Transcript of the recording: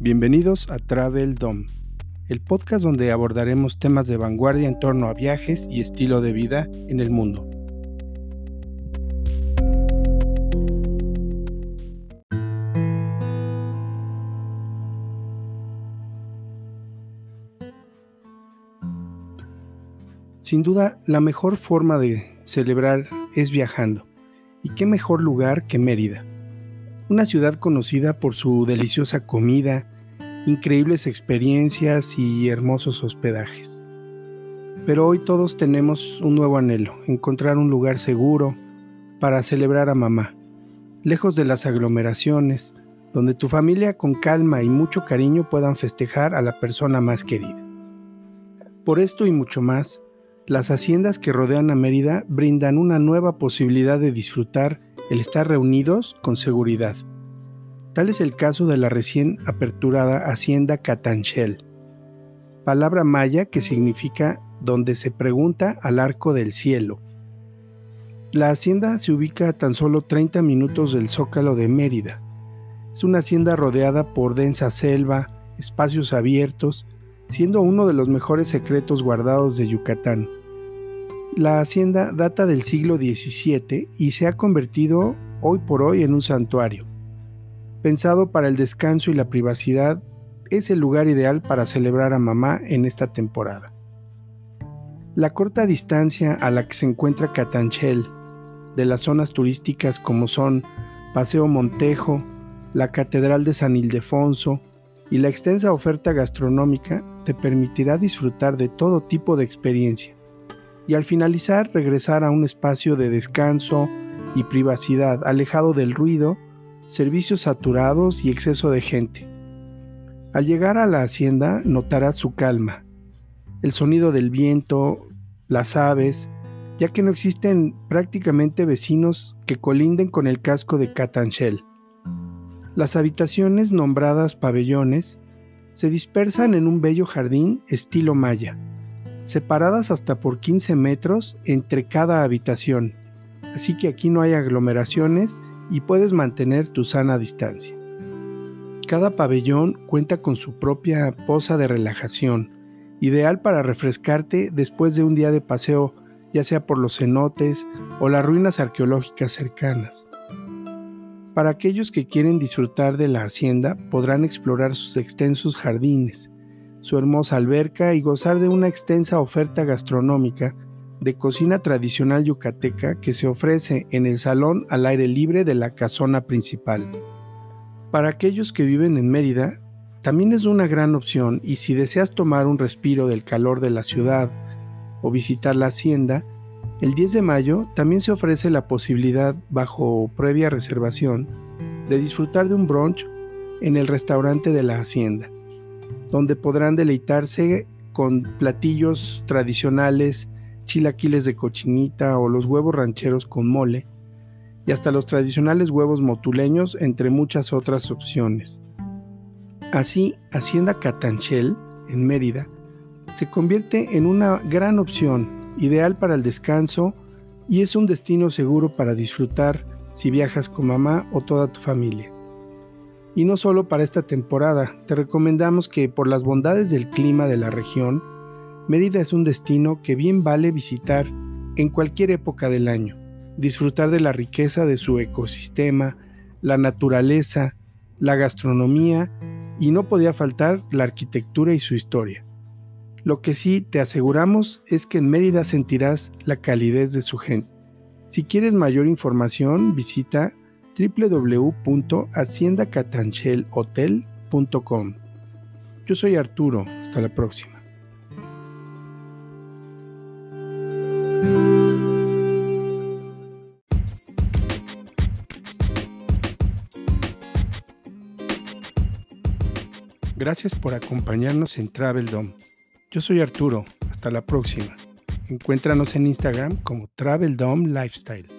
Bienvenidos a Travel Dom, el podcast donde abordaremos temas de vanguardia en torno a viajes y estilo de vida en el mundo. Sin duda, la mejor forma de celebrar es viajando. ¿Y qué mejor lugar que Mérida? Una ciudad conocida por su deliciosa comida, increíbles experiencias y hermosos hospedajes. Pero hoy todos tenemos un nuevo anhelo, encontrar un lugar seguro para celebrar a mamá, lejos de las aglomeraciones, donde tu familia con calma y mucho cariño puedan festejar a la persona más querida. Por esto y mucho más, las haciendas que rodean a Mérida brindan una nueva posibilidad de disfrutar el estar reunidos con seguridad. Tal es el caso de la recién aperturada Hacienda Catanchel, palabra maya que significa donde se pregunta al arco del cielo. La hacienda se ubica a tan solo 30 minutos del zócalo de Mérida. Es una hacienda rodeada por densa selva, espacios abiertos, siendo uno de los mejores secretos guardados de Yucatán. La hacienda data del siglo XVII y se ha convertido hoy por hoy en un santuario. Pensado para el descanso y la privacidad, es el lugar ideal para celebrar a mamá en esta temporada. La corta distancia a la que se encuentra Catanchel, de las zonas turísticas como son Paseo Montejo, la Catedral de San Ildefonso y la extensa oferta gastronómica te permitirá disfrutar de todo tipo de experiencia y al finalizar regresar a un espacio de descanso y privacidad alejado del ruido, servicios saturados y exceso de gente. Al llegar a la hacienda notarás su calma, el sonido del viento, las aves, ya que no existen prácticamente vecinos que colinden con el casco de Catanchel. Las habitaciones nombradas pabellones se dispersan en un bello jardín estilo maya separadas hasta por 15 metros entre cada habitación, así que aquí no hay aglomeraciones y puedes mantener tu sana distancia. Cada pabellón cuenta con su propia poza de relajación, ideal para refrescarte después de un día de paseo, ya sea por los cenotes o las ruinas arqueológicas cercanas. Para aquellos que quieren disfrutar de la hacienda, podrán explorar sus extensos jardines, su hermosa alberca y gozar de una extensa oferta gastronómica de cocina tradicional yucateca que se ofrece en el salón al aire libre de la casona principal. Para aquellos que viven en Mérida, también es una gran opción y si deseas tomar un respiro del calor de la ciudad o visitar la hacienda, el 10 de mayo también se ofrece la posibilidad, bajo previa reservación, de disfrutar de un brunch en el restaurante de la hacienda donde podrán deleitarse con platillos tradicionales, chilaquiles de cochinita o los huevos rancheros con mole, y hasta los tradicionales huevos motuleños, entre muchas otras opciones. Así, Hacienda Catanchel, en Mérida, se convierte en una gran opción, ideal para el descanso y es un destino seguro para disfrutar si viajas con mamá o toda tu familia. Y no solo para esta temporada, te recomendamos que por las bondades del clima de la región, Mérida es un destino que bien vale visitar en cualquier época del año, disfrutar de la riqueza de su ecosistema, la naturaleza, la gastronomía y no podía faltar la arquitectura y su historia. Lo que sí te aseguramos es que en Mérida sentirás la calidez de su gente. Si quieres mayor información, visita www.haciendacatanchelhotel.com. Yo soy Arturo, hasta la próxima. Gracias por acompañarnos en Travel Dome. Yo soy Arturo, hasta la próxima. Encuéntranos en Instagram como Travel Dome Lifestyle.